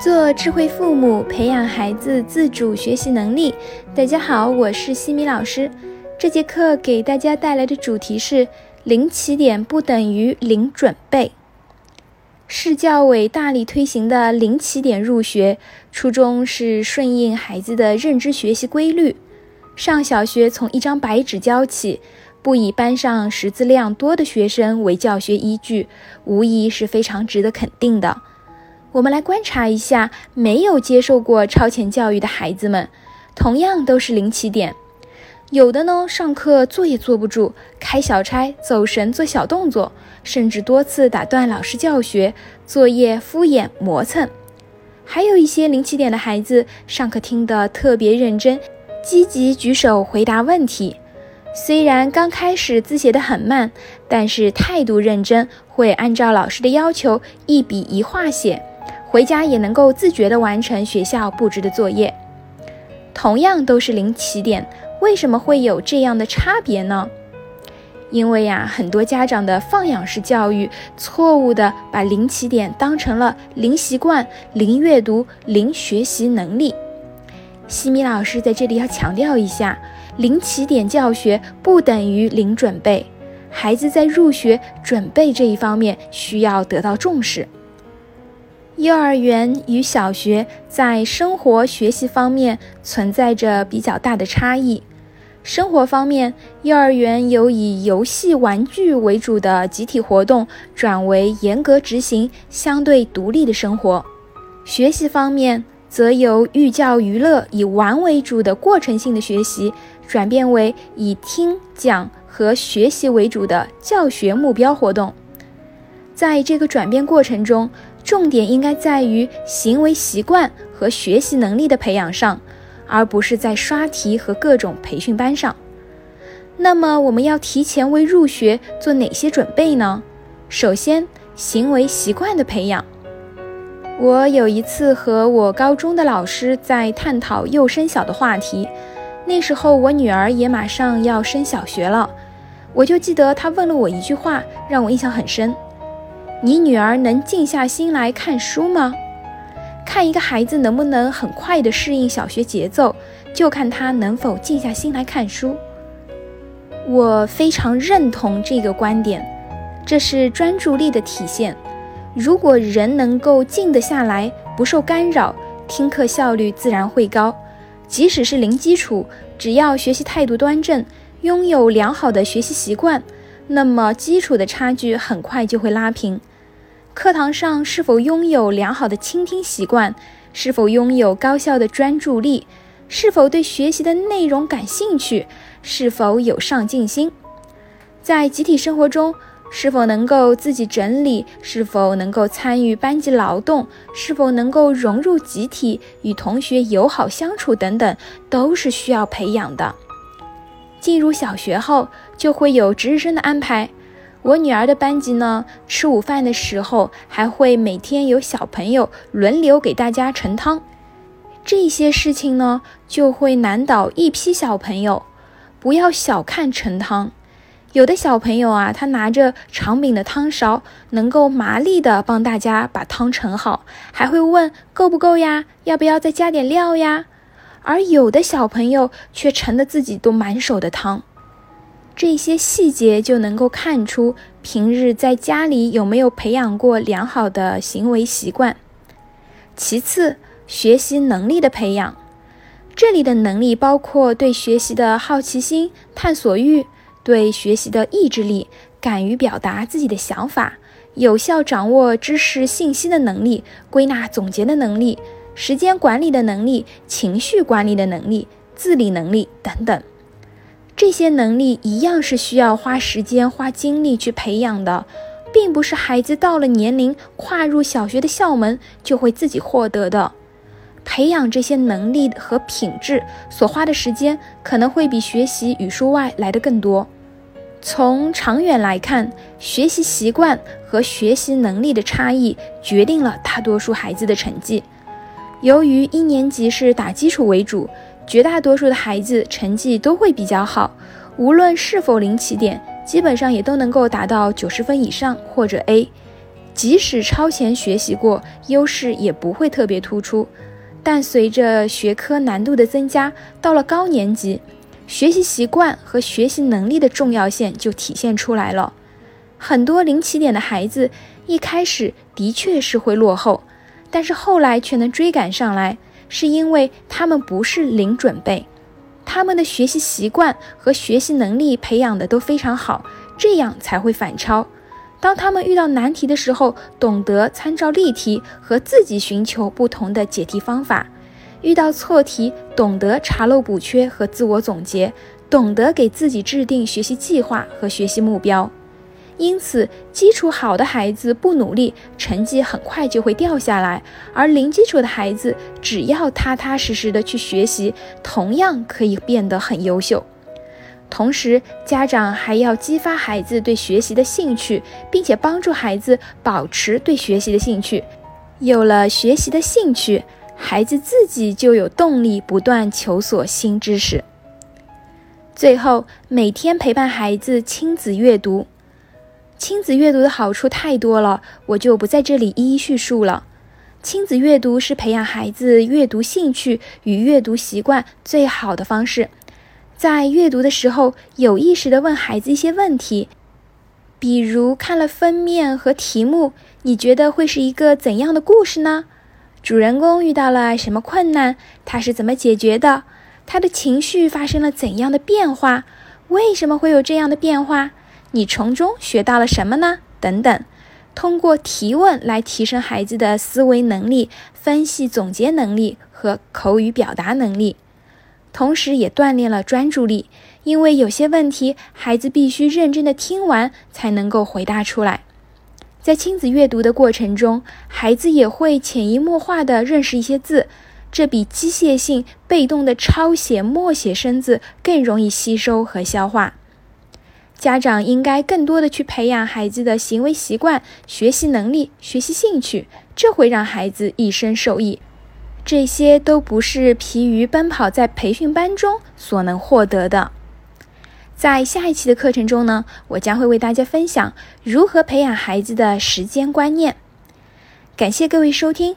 做智慧父母，培养孩子自主学习能力。大家好，我是西米老师。这节课给大家带来的主题是零起点不等于零准备。市教委大力推行的零起点入学，初衷是顺应孩子的认知学习规律。上小学从一张白纸教起，不以班上识字量多的学生为教学依据，无疑是非常值得肯定的。我们来观察一下，没有接受过超前教育的孩子们，同样都是零起点。有的呢，上课坐也坐不住，开小差、走神、做小动作，甚至多次打断老师教学，作业敷衍磨蹭。还有一些零起点的孩子，上课听得特别认真，积极举手回答问题。虽然刚开始字写得很慢，但是态度认真，会按照老师的要求一笔一画写。回家也能够自觉地完成学校布置的作业，同样都是零起点，为什么会有这样的差别呢？因为呀，很多家长的放养式教育，错误地把零起点当成了零习惯、零阅读、零学习能力。西米老师在这里要强调一下，零起点教学不等于零准备，孩子在入学准备这一方面需要得到重视。幼儿园与小学在生活学习方面存在着比较大的差异。生活方面，幼儿园由以游戏玩具为主的集体活动，转为严格执行相对独立的生活；学习方面，则由寓教于乐、以玩为主的过程性的学习，转变为以听讲和学习为主的教学目标活动。在这个转变过程中，重点应该在于行为习惯和学习能力的培养上，而不是在刷题和各种培训班上。那么，我们要提前为入学做哪些准备呢？首先，行为习惯的培养。我有一次和我高中的老师在探讨幼升小的话题，那时候我女儿也马上要升小学了，我就记得她问了我一句话，让我印象很深。你女儿能静下心来看书吗？看一个孩子能不能很快地适应小学节奏，就看他能否静下心来看书。我非常认同这个观点，这是专注力的体现。如果人能够静得下来，不受干扰，听课效率自然会高。即使是零基础，只要学习态度端正，拥有良好的学习习惯，那么基础的差距很快就会拉平。课堂上是否拥有良好的倾听习惯？是否拥有高效的专注力？是否对学习的内容感兴趣？是否有上进心？在集体生活中，是否能够自己整理？是否能够参与班级劳动？是否能够融入集体，与同学友好相处？等等，都是需要培养的。进入小学后，就会有值日生的安排。我女儿的班级呢，吃午饭的时候还会每天有小朋友轮流给大家盛汤，这些事情呢就会难倒一批小朋友。不要小看盛汤，有的小朋友啊，他拿着长柄的汤勺，能够麻利的帮大家把汤盛好，还会问够不够呀，要不要再加点料呀？而有的小朋友却盛的自己都满手的汤。这些细节就能够看出平日在家里有没有培养过良好的行为习惯。其次，学习能力的培养，这里的能力包括对学习的好奇心、探索欲，对学习的意志力，敢于表达自己的想法，有效掌握知识信息的能力，归纳总结的能力，时间管理的能力，情绪管理的能力，自理能力等等。这些能力一样是需要花时间、花精力去培养的，并不是孩子到了年龄跨入小学的校门就会自己获得的。培养这些能力和品质所花的时间，可能会比学习语数外来的更多。从长远来看，学习习惯和学习能力的差异决定了大多数孩子的成绩。由于一年级是打基础为主。绝大多数的孩子成绩都会比较好，无论是否零起点，基本上也都能够达到九十分以上或者 A。即使超前学习过，优势也不会特别突出。但随着学科难度的增加，到了高年级，学习习惯和学习能力的重要性就体现出来了。很多零起点的孩子一开始的确是会落后，但是后来却能追赶上来，是因为他们不是零准备，他们的学习习惯和学习能力培养的都非常好，这样才会反超。当他们遇到难题的时候，懂得参照例题和自己寻求不同的解题方法；遇到错题，懂得查漏补缺和自我总结，懂得给自己制定学习计划和学习目标。因此，基础好的孩子不努力，成绩很快就会掉下来；而零基础的孩子，只要踏踏实实的去学习，同样可以变得很优秀。同时，家长还要激发孩子对学习的兴趣，并且帮助孩子保持对学习的兴趣。有了学习的兴趣，孩子自己就有动力不断求索新知识。最后，每天陪伴孩子亲子阅读。亲子阅读的好处太多了，我就不在这里一一叙述了。亲子阅读是培养孩子阅读兴趣与阅读习惯最好的方式。在阅读的时候，有意识地问孩子一些问题，比如看了封面和题目，你觉得会是一个怎样的故事呢？主人公遇到了什么困难？他是怎么解决的？他的情绪发生了怎样的变化？为什么会有这样的变化？你从中学到了什么呢？等等，通过提问来提升孩子的思维能力、分析总结能力和口语表达能力。同时，也锻炼了专注力，因为有些问题，孩子必须认真的听完才能够回答出来。在亲子阅读的过程中，孩子也会潜移默化的认识一些字，这比机械性、被动的抄写、默写生字更容易吸收和消化。家长应该更多的去培养孩子的行为习惯、学习能力、学习兴趣，这会让孩子一生受益。这些都不是疲于奔跑在培训班中所能获得的。在下一期的课程中呢，我将会为大家分享如何培养孩子的时间观念。感谢各位收听。